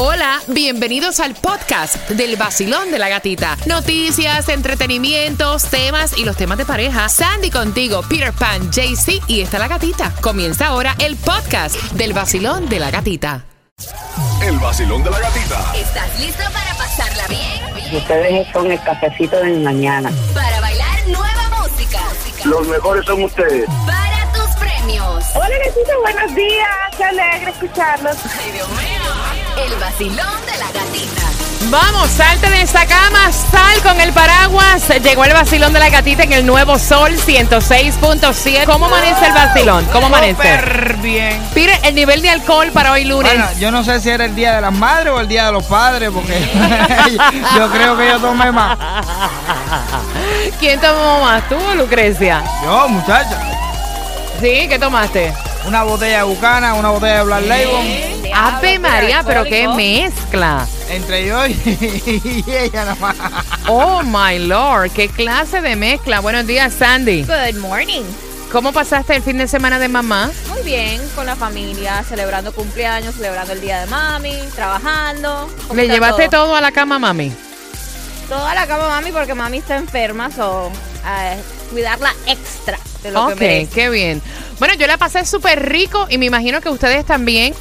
Hola, bienvenidos al podcast del vacilón de la gatita. Noticias, entretenimientos, temas y los temas de pareja. Sandy contigo, Peter Pan, JC y está la gatita. Comienza ahora el podcast del vacilón de la gatita. El vacilón de la gatita. ¿Estás listo para pasarla bien? Ustedes son el cafecito de mi mañana. Para bailar nueva música. Los mejores son ustedes. Para tus premios. Hola, gatita, buenos días. Qué alegre escucharlos. Ay, Dios mío. El vacilón de la gatita. Vamos, salte de esa cama, sal con el paraguas. Llegó el vacilón de la gatita en el nuevo Sol 106.7. ¿Cómo amanece el vacilón? ¿Cómo amanece? Súper bien. Pire, el nivel de alcohol para hoy lunes. Bueno, yo no sé si era el día de las madres o el día de los padres, porque yo creo que yo tomé más. ¿Quién tomó más? ¿Tú o Lucrecia? Yo, muchacha, Sí, ¿qué tomaste? una botella de Bucana, una botella de Black Label, Ave María, pero qué mezcla. entre yo y, y ella nada más. Oh my lord, qué clase de mezcla. Buenos días, Sandy. Good morning. ¿Cómo pasaste el fin de semana de mamá? Muy bien, con la familia, celebrando cumpleaños, celebrando el día de mami, trabajando. ¿Cómo ¿Le llevaste todo a la cama, mami? Todo a la cama mami porque mami está enferma, so eh, cuidarla extra de lo Ok, que merece. qué bien. Bueno, yo la pasé súper rico y me imagino que ustedes también.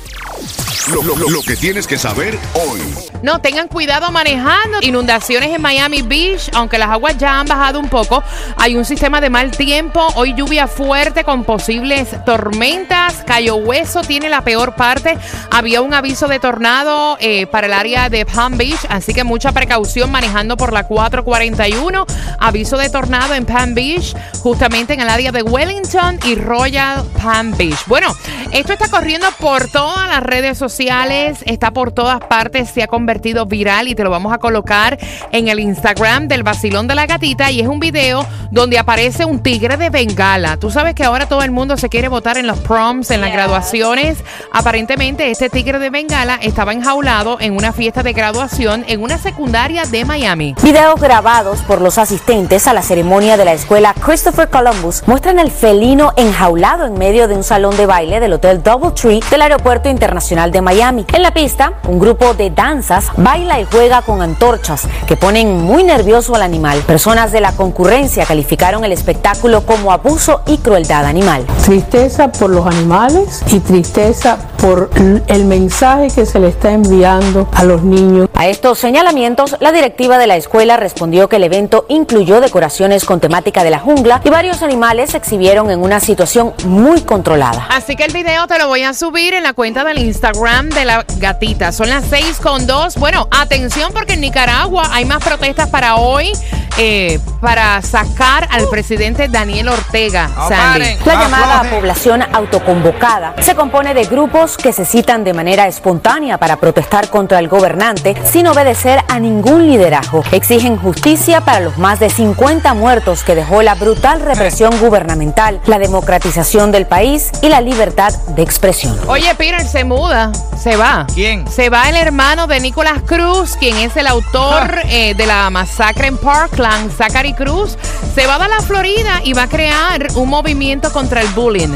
Lo, que tienes que saber hoy. No, tengan cuidado manejando. Inundaciones en Miami Beach, aunque las aguas ya han bajado un poco. Hay un sistema de mal tiempo. Hoy lluvia fuerte con posibles tormentas. Cayo Hueso tiene la peor parte. Había un aviso de tornado eh, para el área de Palm Beach, así que mucha precaución manejando por la 441. Aviso de tornado en Palm Beach, justamente en el área de Wellington y Royal Palm Beach. Bueno, esto está corriendo por todas las redes sociales, está por todas partes, se ha convertido viral y te lo vamos a colocar en el Instagram del vacilón de la gatita y es un video donde aparece un tigre de Bengala. Tú sabes que ahora todo el mundo se quiere votar en los proms, en las Yes. graduaciones. Aparentemente este tigre de Bengala estaba enjaulado en una fiesta de graduación en una secundaria de Miami. Videos grabados por los asistentes a la ceremonia de la escuela Christopher Columbus muestran al felino enjaulado en medio de un salón de baile del Hotel Doubletree del Aeropuerto Internacional de Miami. En la pista, un grupo de danzas baila y juega con antorchas que ponen muy nervioso al animal. Personas de la concurrencia calificaron el espectáculo como abuso y crueldad animal. Tristeza por los animales y tristeza por el mensaje que se le está enviando a los niños. A estos señalamientos, la directiva de la escuela respondió que el evento incluyó decoraciones con temática de la jungla y varios animales se exhibieron en una situación muy controlada. Así que el video te lo voy a subir en la cuenta del Instagram de la gatita. Son las 6 con 2. Bueno, atención porque en Nicaragua hay más protestas para hoy eh, para sacar al presidente Daniel Ortega. Sandy. paren. La Ah, llamada población autoconvocada se compone de grupos que se citan de manera espontánea para protestar contra el gobernante sin obedecer a ningún liderazgo. Exigen justicia para los más de 50 muertos que dejó la brutal represión gubernamental, la democratización del país y la libertad de expresión. Oye, Peter se muda, se va. ¿Quién? Se va el hermano de Nicolás Cruz, quien es el autor eh, de la masacre en Parkland, Zachary Cruz. Se va a la Florida y va a crear un movimiento contra el bullying.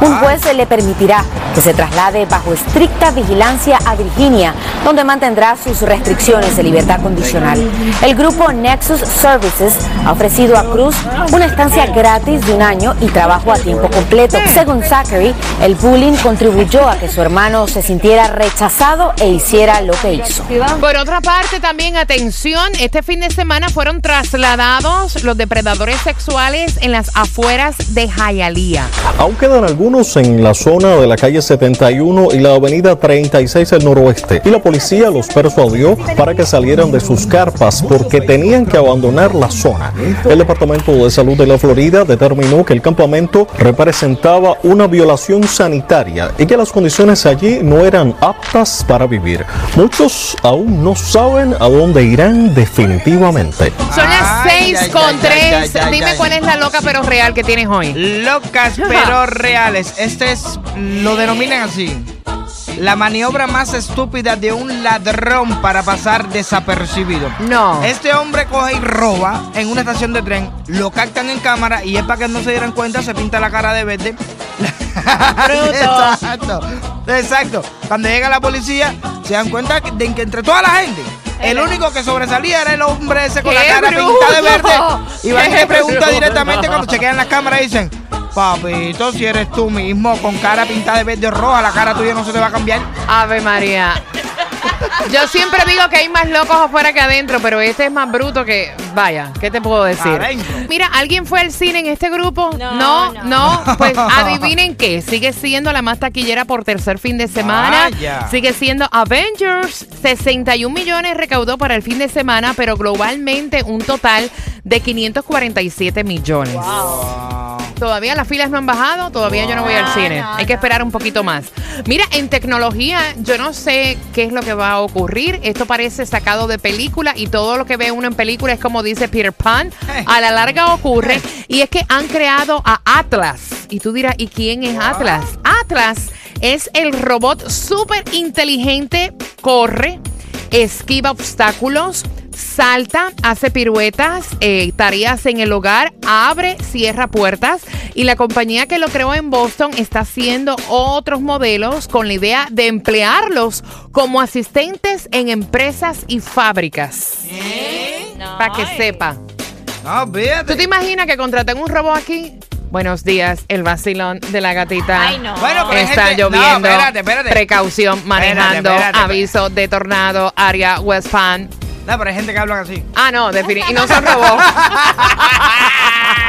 Un juez le permitirá que se traslade bajo estricta vigilancia a Virginia, donde mantendrá sus restricciones de libertad condicional. El grupo Nexus Services ha ofrecido a Cruz una estancia gratis de un año y trabajo a tiempo completo. Según Zachary, el bullying contribuyó a que su hermano se sintiera rechazado e hiciera lo que hizo. Por otra parte, también atención, este fin de semana fueron trasladados los depredadores sexuales en las afueras de Hialeah. Aún quedan algunos en la zona de la calle 71 y la avenida 36 del noroeste. Y la policía los persuadió para que salieran de sus carpas porque tenían que abandonar la zona. El Departamento de Salud de la Florida determinó que el campamento representaba una violación sanitaria y que las condiciones allí no eran aptas para vivir. Muchos aún no saben a dónde irán definitivamente. Son las Ay, 6 ay, con ay, 3. ay, ay, Dime cuál es la loca pero real que tienes hoy. Locas pero reales. Este es, lo denominan así. La maniobra más estúpida de un ladrón para pasar desapercibido. No. Este hombre coge y roba en una estación de tren, lo captan en cámara y es para que no se dieran cuenta, se pinta la cara de verde. Exacto. Exacto. Cuando llega la policía, se dan cuenta de que entre toda la gente, el único que sobresalía era el hombre ese con la ¡Qué cara pintada de verde. Y van y ¡Qué le pregunta bruto! directamente cuando chequean las cámaras y dicen, papito, si eres tú mismo con cara pintada de verde o roja, la cara tuya no se te va a cambiar. Ave María. Yo siempre digo que hay más locos afuera que adentro, pero este es más bruto que. Vaya, ¿qué te puedo decir? Adentro. Mira, ¿alguien fue al cine en este grupo? No, no. no. no. Pues adivinen qué. Sigue siendo la más taquillera por tercer fin de semana. Vaya. Sigue siendo Avengers. 61 millones recaudó para el fin de semana, pero globalmente un total de 547 millones. Todavía las filas no han bajado, todavía yo no voy al cine. no, Hay que esperar un poquito más. Mira, en tecnología, yo no sé qué es lo que va a ocurrir. Esto parece sacado de película y todo lo que ve uno en película es como dice Peter Pan. A la larga ocurre. Y es que han creado a Atlas. Y tú dirás, ¿y quién es Atlas? Atlas es el robot súper inteligente, corre, esquiva obstáculos, salta, hace piruetas, eh, tareas en el hogar, abre, cierra puertas y la compañía que lo creó en Boston está haciendo otros modelos con la idea de emplearlos como asistentes en empresas y fábricas. Para que sepa. No, ¿Tú te imaginas que contraten un robot aquí? Buenos días, el vacilón de la gatita. Ay, no. Bueno, pero Está gente- no, lloviendo. espérate, espérate. Precaución manejando. espérate. Aviso de tornado, área West Pan. No, pero hay gente que hablan así. Ah, no, definitivamente. Y no son robots.